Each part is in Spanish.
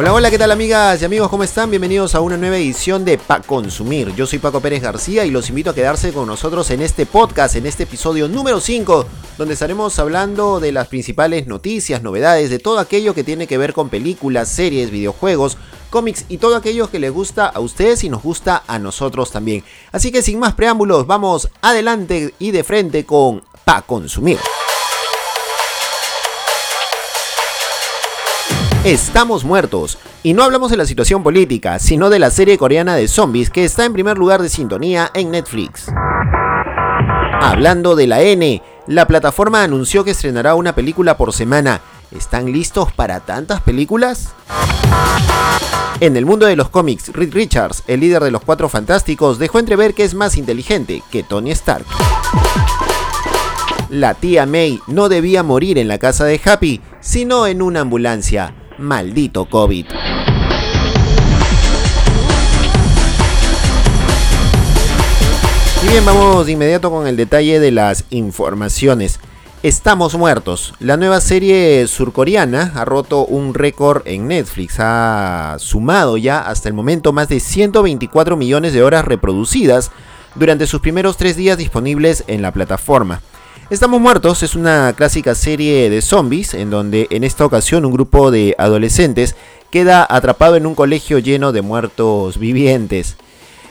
Hola, hola, ¿qué tal amigas y amigos? ¿Cómo están? Bienvenidos a una nueva edición de Pa Consumir. Yo soy Paco Pérez García y los invito a quedarse con nosotros en este podcast, en este episodio número 5, donde estaremos hablando de las principales noticias, novedades, de todo aquello que tiene que ver con películas, series, videojuegos, cómics y todo aquello que les gusta a ustedes y nos gusta a nosotros también. Así que sin más preámbulos, vamos adelante y de frente con Pa Consumir. Estamos muertos. Y no hablamos de la situación política, sino de la serie coreana de zombies que está en primer lugar de sintonía en Netflix. Hablando de la N, la plataforma anunció que estrenará una película por semana. ¿Están listos para tantas películas? En el mundo de los cómics, Reed Richards, el líder de los Cuatro Fantásticos, dejó entrever que es más inteligente que Tony Stark. La tía May no debía morir en la casa de Happy, sino en una ambulancia. Maldito COVID. Y bien, vamos de inmediato con el detalle de las informaciones. Estamos muertos. La nueva serie surcoreana ha roto un récord en Netflix. Ha sumado ya hasta el momento más de 124 millones de horas reproducidas durante sus primeros tres días disponibles en la plataforma. Estamos muertos es una clásica serie de zombies en donde en esta ocasión un grupo de adolescentes queda atrapado en un colegio lleno de muertos vivientes.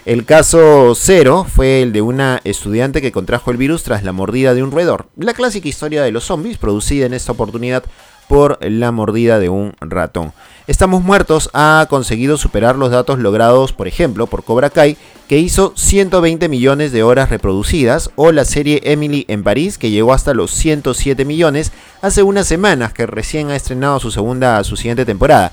El caso cero fue el de una estudiante que contrajo el virus tras la mordida de un roedor. La clásica historia de los zombies producida en esta oportunidad por la mordida de un ratón. Estamos Muertos ha conseguido superar los datos logrados, por ejemplo, por Cobra Kai, que hizo 120 millones de horas reproducidas, o la serie Emily en París, que llegó hasta los 107 millones hace unas semanas, que recién ha estrenado su segunda, su siguiente temporada.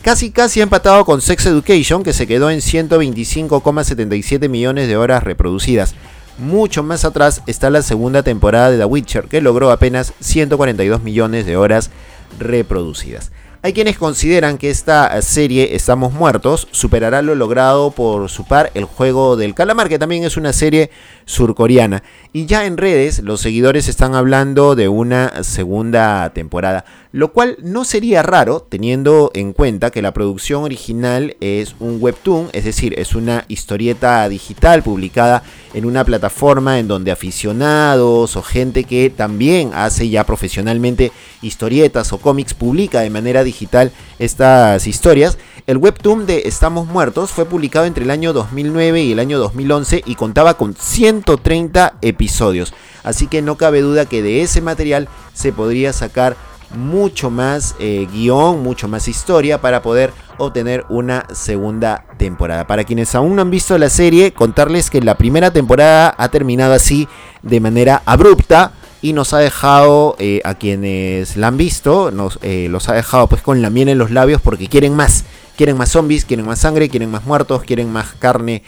Casi casi ha empatado con Sex Education, que se quedó en 125,77 millones de horas reproducidas. Mucho más atrás está la segunda temporada de The Witcher, que logró apenas 142 millones de horas reproducidas. Hay quienes consideran que esta serie Estamos Muertos superará lo logrado por su par El Juego del Calamar, que también es una serie surcoreana. Y ya en redes los seguidores están hablando de una segunda temporada, lo cual no sería raro teniendo en cuenta que la producción original es un webtoon, es decir, es una historieta digital publicada en una plataforma en donde aficionados o gente que también hace ya profesionalmente historietas o cómics publica de manera digital estas historias. El webtoon de Estamos Muertos fue publicado entre el año 2009 y el año 2011 y contaba con 130 episodios. Así que no cabe duda que de ese material se podría sacar mucho más eh, guion, mucho más historia para poder obtener una segunda temporada. Para quienes aún no han visto la serie, contarles que la primera temporada ha terminado así de manera abrupta y nos ha dejado eh, a quienes la han visto, nos eh, los ha dejado pues con la miel en los labios porque quieren más, quieren más zombies, quieren más sangre, quieren más muertos, quieren más carne.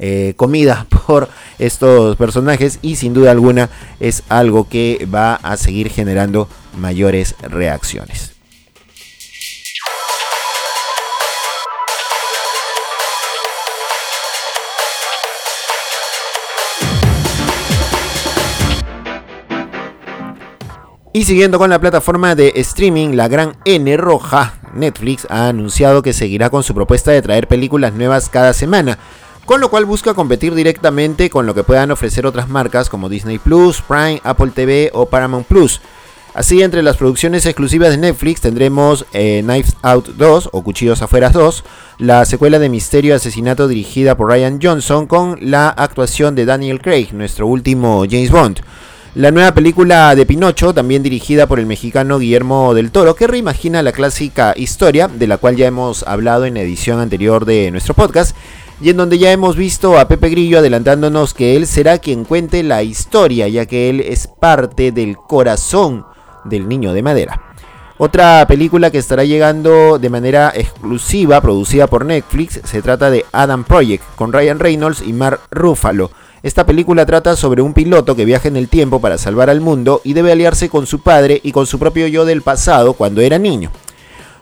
Eh, comida por estos personajes y sin duda alguna es algo que va a seguir generando mayores reacciones. Y siguiendo con la plataforma de streaming, la gran N roja, Netflix ha anunciado que seguirá con su propuesta de traer películas nuevas cada semana, con lo cual busca competir directamente con lo que puedan ofrecer otras marcas como Disney Plus, Prime, Apple TV o Paramount Plus. Así, entre las producciones exclusivas de Netflix tendremos eh, Knives Out 2 o Cuchillos Afueras 2, la secuela de Misterio Asesinato dirigida por Ryan Johnson con la actuación de Daniel Craig, nuestro último James Bond. La nueva película de Pinocho, también dirigida por el mexicano Guillermo del Toro, que reimagina la clásica historia, de la cual ya hemos hablado en la edición anterior de nuestro podcast, y en donde ya hemos visto a Pepe Grillo adelantándonos que él será quien cuente la historia, ya que él es parte del corazón del niño de madera. Otra película que estará llegando de manera exclusiva, producida por Netflix, se trata de Adam Project, con Ryan Reynolds y Mark Ruffalo. Esta película trata sobre un piloto que viaja en el tiempo para salvar al mundo y debe aliarse con su padre y con su propio yo del pasado cuando era niño.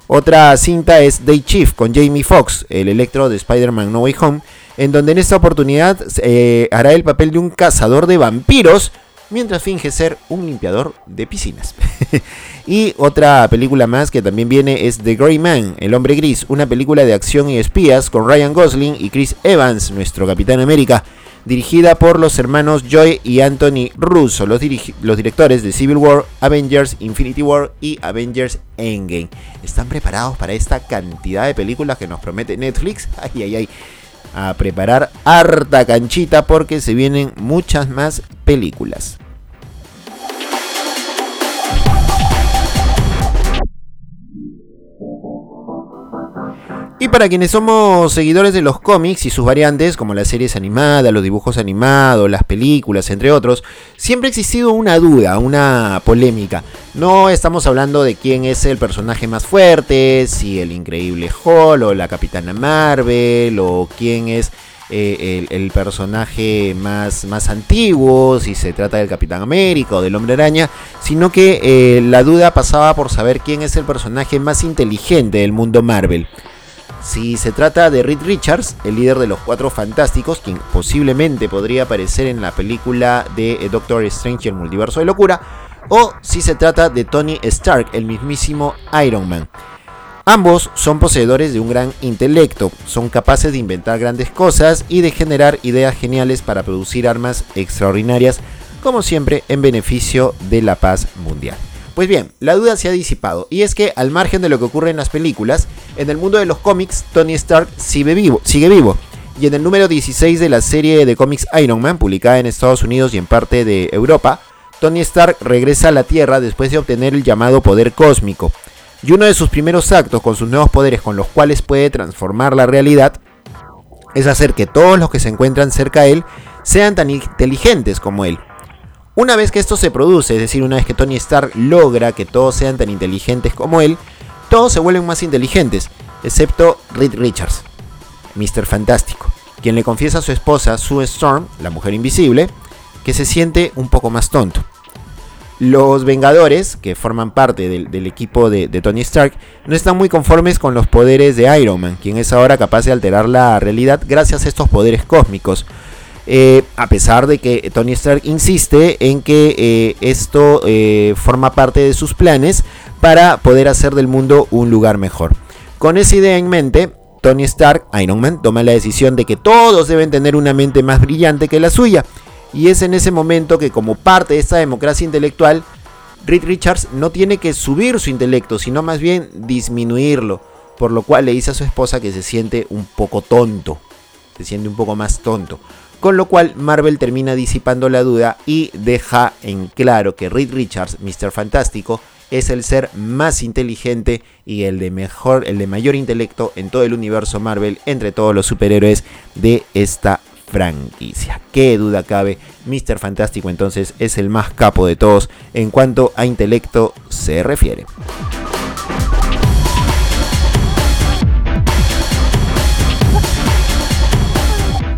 Otra cinta es Day Chief con Jamie Foxx, el electro de Spider-Man No Way Home, en donde en esta oportunidad eh, hará el papel de un cazador de vampiros mientras finge ser un limpiador de piscinas. y otra película más que también viene es The Grey Man, El Hombre Gris, una película de acción y espías con Ryan Gosling y Chris Evans, nuestro Capitán América dirigida por los hermanos Joy y Anthony Russo, los, directores de Civil War, Avengers, Infinity War y Avengers Endgame. ¿Están preparados para esta cantidad de películas que nos promete Netflix? Ay, ay, ay. A preparar harta canchita porque se vienen muchas más películas. Y para quienes somos seguidores de los cómics y sus variantes, como las series animadas, los dibujos animados, las películas, entre otros, siempre ha existido una duda, una polémica. No estamos hablando de quién es el personaje más fuerte, si el increíble Hulk o la Capitana Marvel, o quién es eh, el, personaje más, más antiguo, si se trata del Capitán América o del Hombre Araña, sino que eh, la duda pasaba por saber quién es el personaje más inteligente del mundo Marvel. Si se trata de Reed Richards, el líder de los Cuatro Fantásticos, quien posiblemente podría aparecer en la película de eh, Doctor Strange el Multiverso de Locura, o si se trata de Tony Stark, el mismísimo Iron Man. Ambos son poseedores de un gran intelecto, son capaces de inventar grandes cosas y de generar ideas geniales para producir armas extraordinarias, como siempre en beneficio de la paz mundial. Pues bien, la duda se ha disipado, y es que al margen de lo que ocurre en las películas, en el mundo de los cómics, Tony Stark sigue vivo, sigue vivo. Y en el número 16 de la serie de cómics Iron Man, publicada en Estados Unidos y en parte de Europa, Tony Stark regresa a la Tierra después de obtener el llamado poder cósmico. Y uno de sus primeros actos con sus nuevos poderes con los cuales puede transformar la realidad es hacer que todos los que se encuentran cerca de él sean tan inteligentes como él. Una vez que esto se produce, es decir, una vez que Tony Stark logra que todos sean tan inteligentes como él, todos se vuelven más inteligentes, excepto Reed Richards, Mr. Fantástico, quien le confiesa a su esposa Sue Storm, la mujer invisible, que se siente un poco más tonto. Los Vengadores, que forman parte del, equipo de, de, Tony Stark, no están muy conformes con los poderes de Iron Man, quien es ahora capaz de alterar la realidad gracias a estos poderes cósmicos, eh, a pesar de que Tony Stark insiste en que eh, esto eh, forma parte de sus planes para poder hacer del mundo un lugar mejor. Con esa idea en mente, Tony Stark, Iron Man, toma la decisión de que todos deben tener una mente más brillante que la suya. Y es en ese momento que como parte de esta democracia intelectual, Reed Richards no tiene que subir su intelecto, sino más bien disminuirlo. Por lo cual le dice a su esposa que se siente un poco tonto. Se siente un poco más tonto. Con lo cual Marvel termina disipando la duda y deja en claro que Reed Richards, Mr. Fantástico, es el ser más inteligente y el de mejor, el de mayor intelecto en todo el universo Marvel entre todos los superhéroes de esta franquicia. Qué duda cabe, Mr. Fantástico entonces es el más capo de todos en cuanto a intelecto se refiere.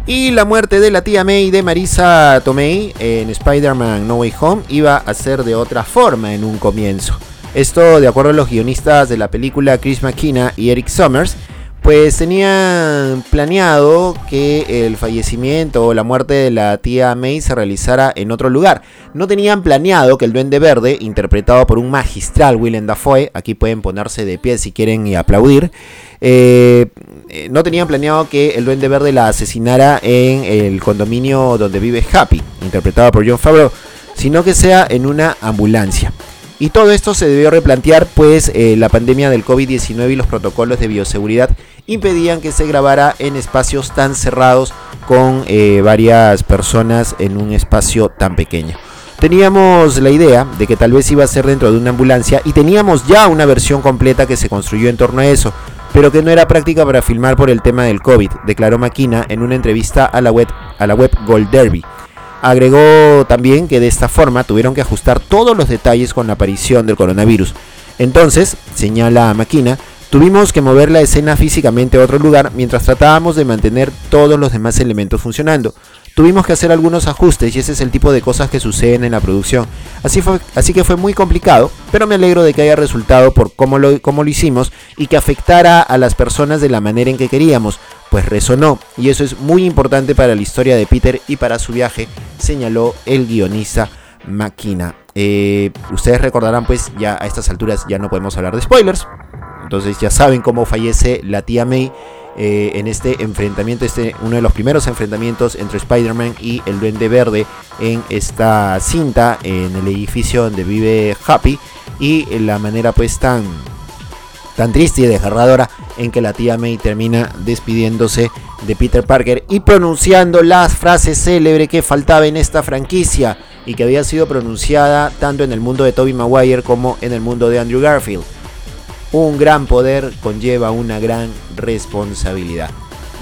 Y la muerte de la tía May de Marisa Tomei en Spider-Man No Way Home iba a ser de otra forma en un comienzo. Esto de acuerdo a los guionistas de la película Chris McKenna y Eric Summers, pues tenían planeado que el fallecimiento o la muerte de la tía May se realizara en otro lugar. No tenían planeado que el Duende Verde, interpretado por un magistral Willem Dafoe, aquí pueden ponerse de pie si quieren y aplaudir, eh, eh, no tenían planeado que el Duende Verde la asesinara en el condominio donde vive Happy, interpretado por John Favreau, sino que sea en una ambulancia. Y todo esto se debió replantear pues eh, la pandemia del COVID-19 y los protocolos de bioseguridad impedían que se grabara en espacios tan cerrados con varias personas en un espacio tan pequeño. Teníamos la idea de que tal vez iba a ser dentro de una ambulancia y teníamos ya una versión completa que se construyó en torno a eso, pero que no era práctica para filmar por el tema del COVID, declaró Maquina en una entrevista a la web, a la web Gold Derby. Agregó también que de esta forma tuvieron que ajustar todos los detalles con la aparición del coronavirus. Entonces, señala Maquina, tuvimos que mover la escena físicamente a otro lugar mientras tratábamos de mantener todos los demás elementos funcionando. Tuvimos que hacer algunos ajustes y ese es el tipo de cosas que suceden en la producción. Así, fue, así que fue muy complicado, pero me alegro de que haya resultado por cómo lo, cómo lo hicimos y que afectara a las personas de la manera en que queríamos pues resonó y eso es muy importante para la historia de Peter y para su viaje, señaló el guionista Maquina. Eh, ustedes recordarán pues ya a estas alturas ya no podemos hablar de spoilers, entonces ya saben cómo fallece la tía May eh, en este enfrentamiento, este uno de los primeros enfrentamientos entre Spider-Man y el Duende Verde en esta cinta, en el edificio donde vive Happy y la manera pues tan tan triste y desgarradora en que la tía May termina despidiéndose de Peter Parker y pronunciando las frases célebres que faltaba en esta franquicia y que había sido pronunciada tanto en el mundo de Tobey Maguire como en el mundo de Andrew Garfield. Un gran poder conlleva una gran responsabilidad.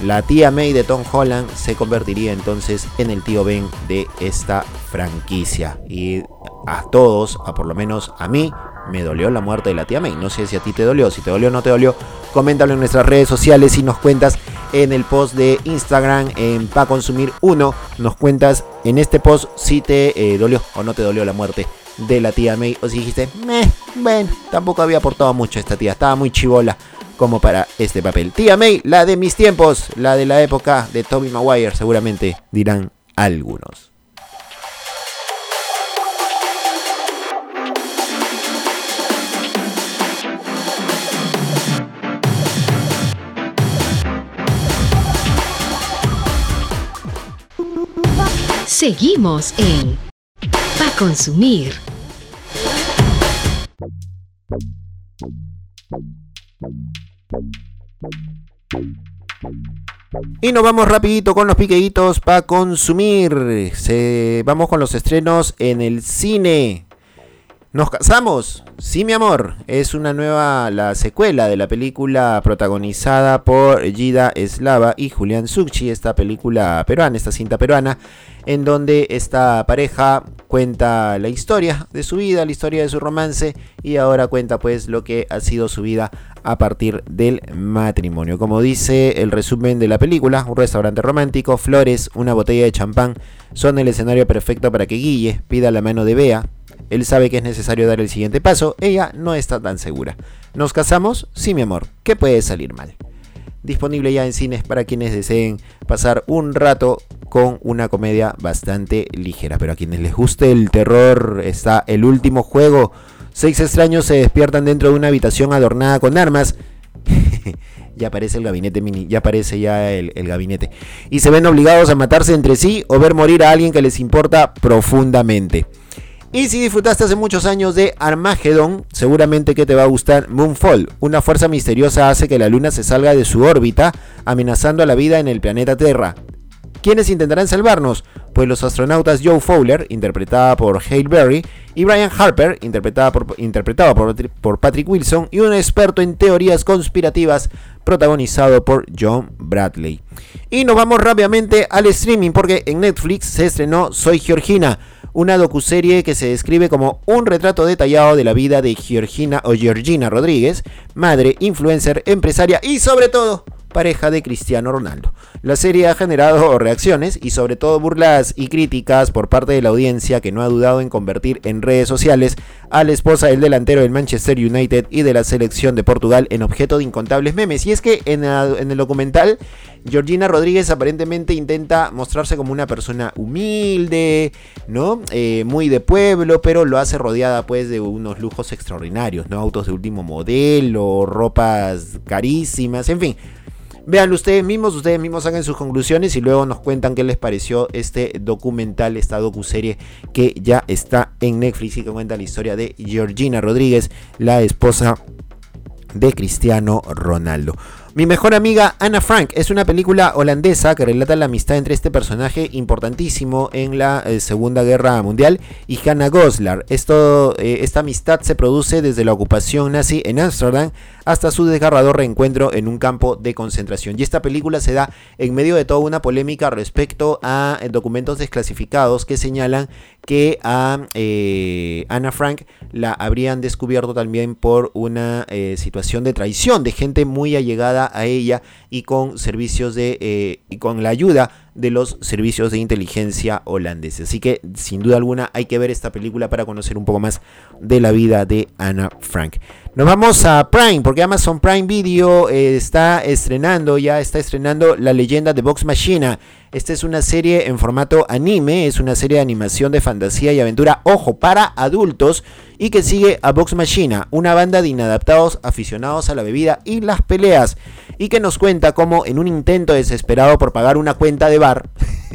La tía May de Tom Holland se convertiría entonces en el tío Ben de esta franquicia. Y a todos, a por lo menos a mí, me dolió la muerte de la tía May. No sé si a ti te dolió, si te dolió o no te dolió, coméntalo en nuestras redes sociales y nos cuentas en el post de Instagram en Pa Consumir 1. Nos cuentas en este post si te eh, dolió o no te dolió la muerte de la tía May. O si dijiste, meh, bueno, tampoco había aportado mucho esta tía, estaba muy chivola como para este papel. Tía May, la de mis tiempos, la de la época de Toby Maguire, seguramente dirán algunos. Seguimos en Pa Consumir. Y nos vamos rapidito con los piqueitos para consumir. Se, vamos con los estrenos en el cine. ¿Nos casamos? Sí, mi amor. Es una nueva, la secuela de la película protagonizada por Gida Eslava y Julián Succi, esta película peruana, esta cinta peruana, en donde esta pareja cuenta la historia de su vida, la historia de su romance y ahora cuenta pues lo que ha sido su vida a partir del matrimonio. Como dice el resumen de la película, un restaurante romántico, flores, una botella de champán son el escenario perfecto para que Guille pida la mano de Bea él sabe que es necesario dar el siguiente paso, ella no está tan segura. ¿Nos casamos? Sí, mi amor. ¿Qué puede salir mal? Disponible ya en cines para quienes deseen pasar un rato con una comedia bastante ligera. Pero a quienes les guste el terror está el último juego. Seis extraños se despiertan dentro de una habitación adornada con armas. ya aparece el gabinete mini, ya aparece ya el, el, gabinete. Y se ven obligados a matarse entre sí o ver morir a alguien que les importa profundamente. Y si disfrutaste hace muchos años de Armageddon, seguramente que te va a gustar Moonfall. Una fuerza misteriosa hace que la luna se salga de su órbita, amenazando a la vida en el planeta Tierra. ¿Quiénes intentarán salvarnos? Pues los astronautas Joe Fowler, interpretada por Hale Berry, y Brian Harper, interpretada por, interpretado por, por Patrick Wilson, y un experto en teorías conspirativas, protagonizado por John Bradley. Y nos vamos rápidamente al streaming, porque en Netflix se estrenó Soy Georgina una docuserie que se describe como un retrato detallado de la vida de Georgina o Georgina Rodríguez, madre, influencer, empresaria y sobre todo pareja de Cristiano Ronaldo. La serie ha generado reacciones y sobre todo burlas y críticas por parte de la audiencia que no ha dudado en convertir en redes sociales a la esposa del delantero del Manchester United y de la selección de Portugal en objeto de incontables memes. Y es que en, el documental Georgina Rodríguez aparentemente intenta mostrarse como una persona humilde, ¿no? Eh, muy de pueblo, pero lo hace rodeada pues de unos lujos extraordinarios, ¿no? Autos de último modelo, ropas carísimas, en fin. Vean ustedes mismos, ustedes mismos hagan sus conclusiones y luego nos cuentan qué les pareció este documental, esta docuserie que ya está en Netflix y que cuenta la historia de Georgina Rodríguez, la esposa de Cristiano Ronaldo. Mi mejor amiga Anna Frank es una película holandesa que relata la amistad entre este personaje importantísimo en la eh, Segunda Guerra Mundial y Hannah Goslar. Esto, eh, esta amistad se produce desde la ocupación nazi en Ámsterdam hasta su desgarrador reencuentro en un campo de concentración. Y esta película se da en medio de toda una polémica respecto a eh, documentos desclasificados que señalan que a Anna Frank la habrían descubierto también por una situación de traición de gente muy allegada a ella y con servicios de eh, y con la ayuda de los servicios de inteligencia holandeses. Así que sin duda alguna hay que ver esta película para conocer un poco más de la vida de Anna Frank. Nos vamos a Prime, porque Amazon Prime Video eh, está estrenando, ya está estrenando La leyenda de Vox Machina. Esta es una serie en formato anime, es una serie de animación de fantasía y aventura, ojo, para adultos, y que sigue a Vox Machina, una banda de inadaptados aficionados a la bebida y las peleas, y que nos cuenta cómo en un intento desesperado por pagar una cuenta de bar,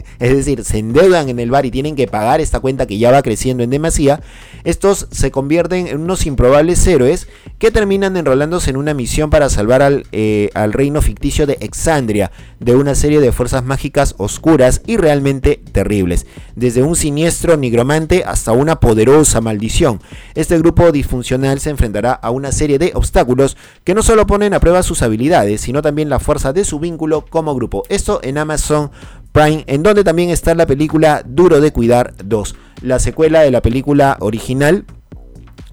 es decir, se endeudan en el bar y tienen que pagar esta cuenta que ya va creciendo en demasía, estos se convierten en unos improbables héroes que terminan enrolándose en una misión para salvar al, eh, al reino ficticio de Exandria de una serie de fuerzas mágicas oscuras y realmente terribles, desde un siniestro nigromante hasta una poderosa maldición. Este grupo disfuncional se enfrentará a una serie de obstáculos que no solo ponen a prueba sus habilidades, sino también la fuerza de su vínculo como grupo. Esto en Amazon En donde también está la película Duro de Cuidar 2, la secuela de la película original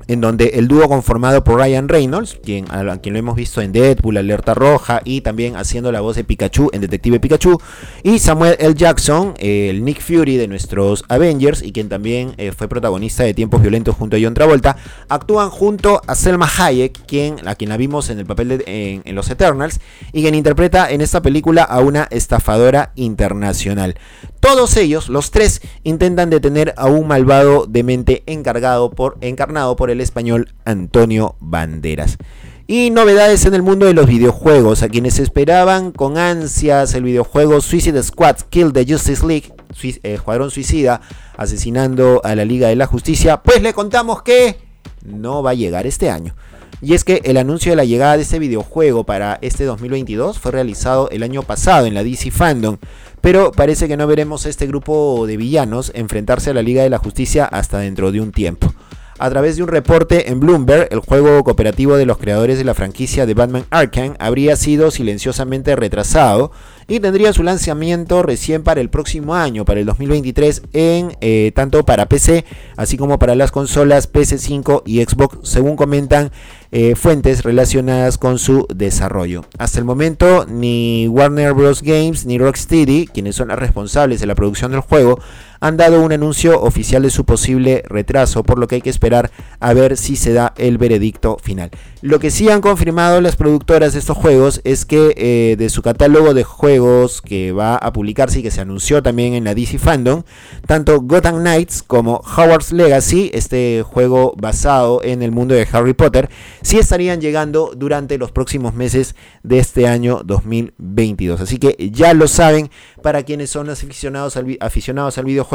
en donde el dúo conformado por Ryan Reynolds, quien, a, quien lo hemos visto en Deadpool, Alerta Roja y también haciendo la voz de Pikachu en Detective Pikachu, y Samuel L. Jackson, el Nick Fury de nuestros Avengers y quien también eh, fue protagonista de Tiempos Violentos junto a John Travolta, actúan junto a Selma Hayek, quien, a quien la vimos en el papel de, en, Los Eternals, y quien interpreta en esta película a una estafadora internacional. Todos ellos, los tres, intentan detener a un malvado demente encargado por, encarnado por el español Antonio Banderas. Y novedades en el mundo de los videojuegos. A quienes esperaban con ansias el videojuego Suicide Squad Kill the Justice League, eh, Escuadrón Suicida, asesinando a la Liga de la Justicia, pues le contamos que no va a llegar este año. Y es que el anuncio de la llegada de este videojuego para este 2022 fue realizado el año pasado en la DC Fandom, pero parece que no veremos a este grupo de villanos enfrentarse a la Liga de la Justicia hasta dentro de un tiempo. A través de un reporte en Bloomberg, el juego cooperativo de los creadores de la franquicia de Batman Arkham habría sido silenciosamente retrasado y tendría su lanzamiento recién para el próximo año, para el 2023, en eh, tanto para PC así como para las consolas PS5 y Xbox, según comentan eh, fuentes relacionadas con su desarrollo. Hasta el momento, ni Warner Bros. Games ni Rocksteady, quienes son las responsables de la producción del juego, han dado un anuncio oficial de su posible retraso, por lo que hay que esperar a ver si se da el veredicto final. Lo que sí han confirmado las productoras de estos juegos es que eh, de su catálogo de juegos que va a publicarse y que se anunció también en la DC Fandom, tanto Gotham Knights como Howard's Legacy, este juego basado en el mundo de Harry Potter, sí estarían llegando durante los próximos meses de este año 2022. Así que ya lo saben, para quienes son aficionados al, aficionados al videojuego,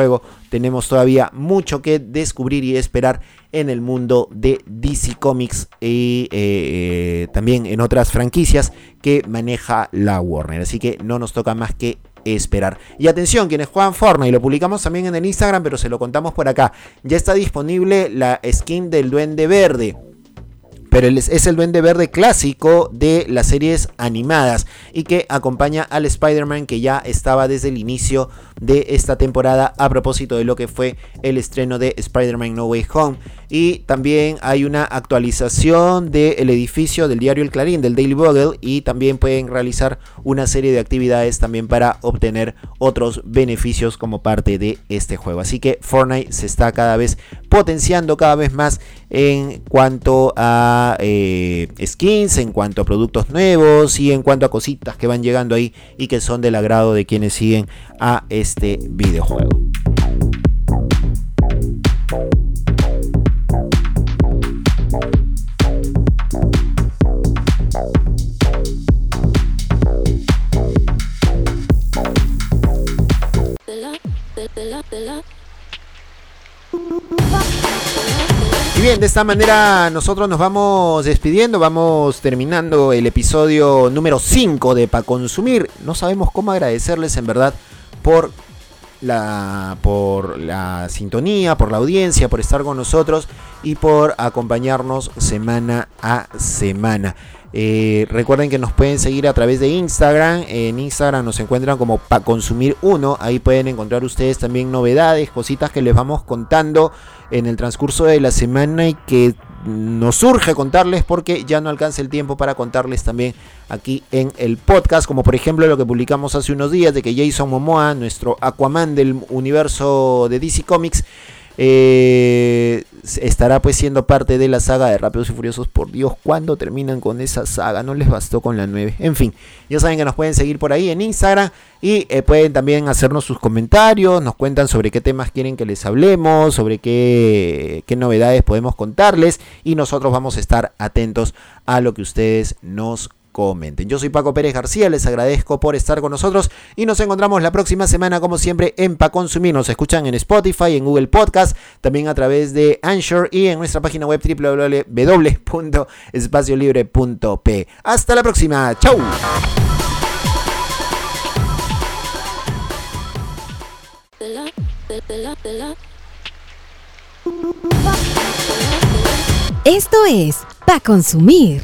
tenemos todavía mucho que descubrir y esperar en el mundo de DC Comics y eh, también en otras franquicias que maneja la Warner. Así que no nos toca más que esperar. Y atención, quienes juegan Fortnite, lo publicamos también en el Instagram, pero se lo contamos por acá. Ya está disponible la skin del Duende Verde pero es el duende verde clásico de las series animadas y que acompaña al Spider-Man que ya estaba desde el inicio de esta temporada a propósito de lo que fue el estreno de Spider-Man No Way Home. Y también hay una actualización del edificio del diario El Clarín, del Daily Bugle, y también pueden realizar una serie de actividades también para obtener otros beneficios como parte de este juego. Así que Fortnite se está cada vez potenciando cada vez más en cuanto a eh, skins, en cuanto a productos nuevos y en cuanto a cositas que van llegando ahí y que son del agrado de quienes siguen a este videojuego. Y bien, de esta manera nosotros nos vamos despidiendo, vamos terminando el episodio número 5 de Pa Consumir. No sabemos cómo agradecerles en verdad por la, por la sintonía, por la audiencia, por estar con nosotros y por acompañarnos semana a semana. Eh, recuerden que nos pueden seguir a través de Instagram. En Instagram nos encuentran como Pa Consumir 1. Ahí pueden encontrar ustedes también novedades, cositas que les vamos contando en el transcurso de la semana y que nos surge contarles porque ya no alcanza el tiempo para contarles también aquí en el podcast, como por ejemplo lo que publicamos hace unos días de que Jason Momoa, nuestro Aquaman del universo de DC Comics, eh, estará pues siendo parte de la saga de Rápidos y Furiosos. Por Dios, ¿cuándo terminan con esa saga? No les bastó con la 9. En fin, ya saben que nos pueden seguir por ahí en Instagram y eh, pueden también hacernos sus comentarios, nos cuentan sobre qué temas quieren que les hablemos, sobre qué, qué novedades podemos contarles y nosotros vamos a estar atentos a lo que ustedes nos comenten. Yo soy Paco Pérez García, les agradezco por estar con nosotros y nos encontramos la próxima semana como siempre en Pa Consumir. Nos escuchan en Spotify, en Google Podcast, también a través de Anchor y en nuestra página web www.espaciolibre.p. Hasta la próxima, chau. Esto es Pa Consumir